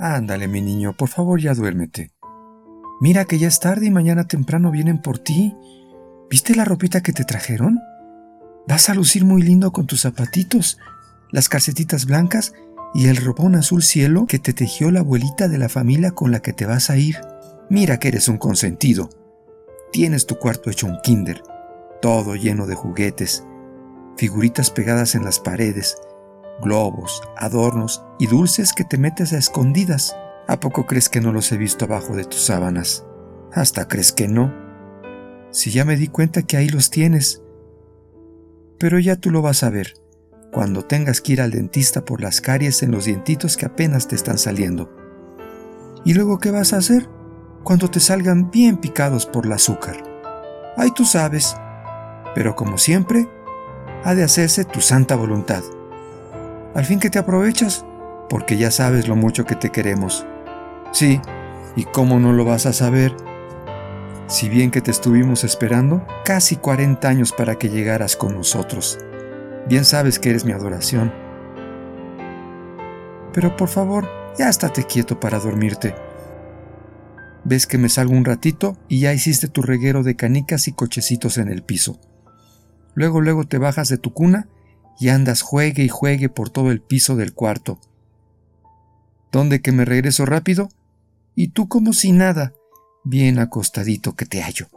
Ándale, mi niño, por favor ya duérmete. Mira que ya es tarde y mañana temprano vienen por ti. ¿Viste la ropita que te trajeron? Vas a lucir muy lindo con tus zapatitos, las calcetitas blancas y el ropón azul cielo que te tejió la abuelita de la familia con la que te vas a ir. Mira que eres un consentido. Tienes tu cuarto hecho un kinder, todo lleno de juguetes, figuritas pegadas en las paredes, globos, adornos y dulces que te metes a escondidas. ¿A poco crees que no los he visto abajo de tus sábanas? Hasta crees que no. Si ya me di cuenta que ahí los tienes. Pero ya tú lo vas a ver cuando tengas que ir al dentista por las caries en los dientitos que apenas te están saliendo. ¿Y luego qué vas a hacer? Cuando te salgan bien picados por el azúcar. Ay, tú sabes. Pero como siempre, ha de hacerse tu santa voluntad. Al fin que te aprovechas, porque ya sabes lo mucho que te queremos. Sí, ¿y cómo no lo vas a saber? Si bien que te estuvimos esperando casi 40 años para que llegaras con nosotros. Bien sabes que eres mi adoración. Pero por favor, ya estate quieto para dormirte. Ves que me salgo un ratito y ya hiciste tu reguero de canicas y cochecitos en el piso. Luego, luego te bajas de tu cuna y andas juegue y juegue por todo el piso del cuarto. ¿Dónde que me regreso rápido? Y tú como si nada, bien acostadito que te hallo.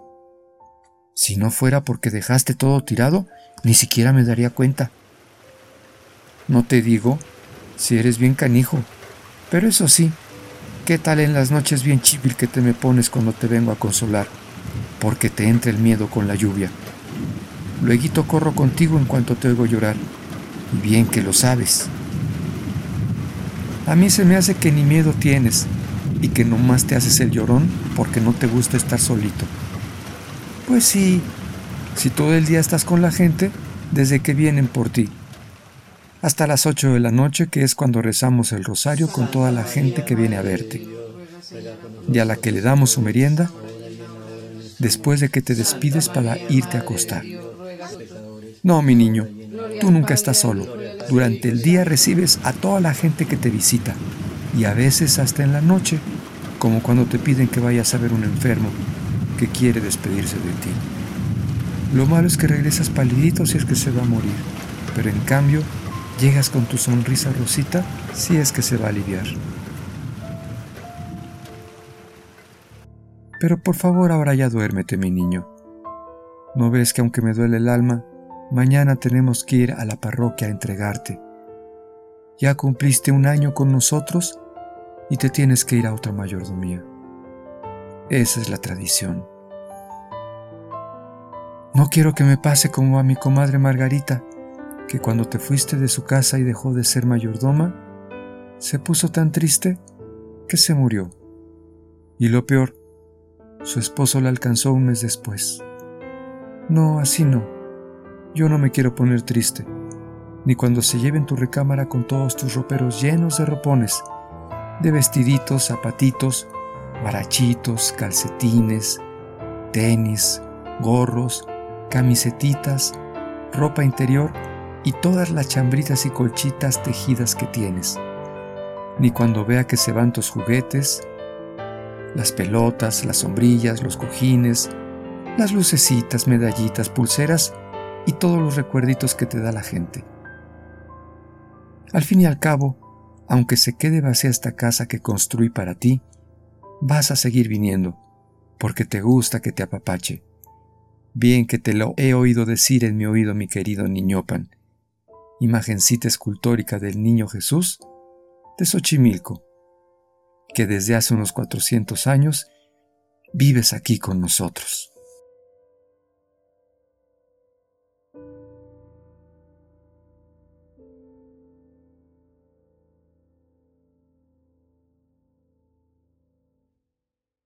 Si no fuera porque dejaste todo tirado, ni siquiera me daría cuenta. No te digo si eres bien canijo, pero eso sí, ¿qué tal en las noches bien chibil que te me pones cuando te vengo a consolar? Porque te entra el miedo con la lluvia. Luego corro contigo en cuanto te oigo llorar, bien que lo sabes. A mí se me hace que ni miedo tienes y que nomás te haces el llorón porque no te gusta estar solito. Pues sí, si todo el día estás con la gente desde que vienen por ti. Hasta las 8 de la noche, que es cuando rezamos el rosario con toda la gente que viene a verte. Y a la que le damos su merienda, después de que te despides para irte a acostar. No, mi niño, tú nunca estás solo. Durante el día recibes a toda la gente que te visita y a veces hasta en la noche, como cuando te piden que vayas a ver un enfermo que quiere despedirse de ti. Lo malo es que regresas palidito si es que se va a morir, pero en cambio llegas con tu sonrisa rosita si es que se va a aliviar. Pero por favor ahora ya duérmete, mi niño. ¿No ves que aunque me duele el alma, mañana tenemos que ir a la parroquia a entregarte? Ya cumpliste un año con nosotros y te tienes que ir a otra mayordomía. Esa es la tradición. No quiero que me pase como a mi comadre Margarita, que cuando te fuiste de su casa y dejó de ser mayordoma, se puso tan triste que se murió. Y lo peor, su esposo la alcanzó un mes después. No, así no. Yo no me quiero poner triste, ni cuando se lleve en tu recámara con todos tus roperos llenos de ropones, de vestiditos, zapatitos, barachitos, calcetines, tenis, gorros, camisetitas, ropa interior y todas las chambritas y colchitas tejidas que tienes. Ni cuando vea que se van tus juguetes, las pelotas, las sombrillas, los cojines, las lucecitas, medallitas, pulseras y todos los recuerditos que te da la gente. Al fin y al cabo, aunque se quede vacía esta casa que construí para ti, vas a seguir viniendo, porque te gusta que te apapache. Bien que te lo he oído decir en mi oído, mi querido niñopan, imagencita escultórica del niño Jesús de Xochimilco, que desde hace unos 400 años vives aquí con nosotros.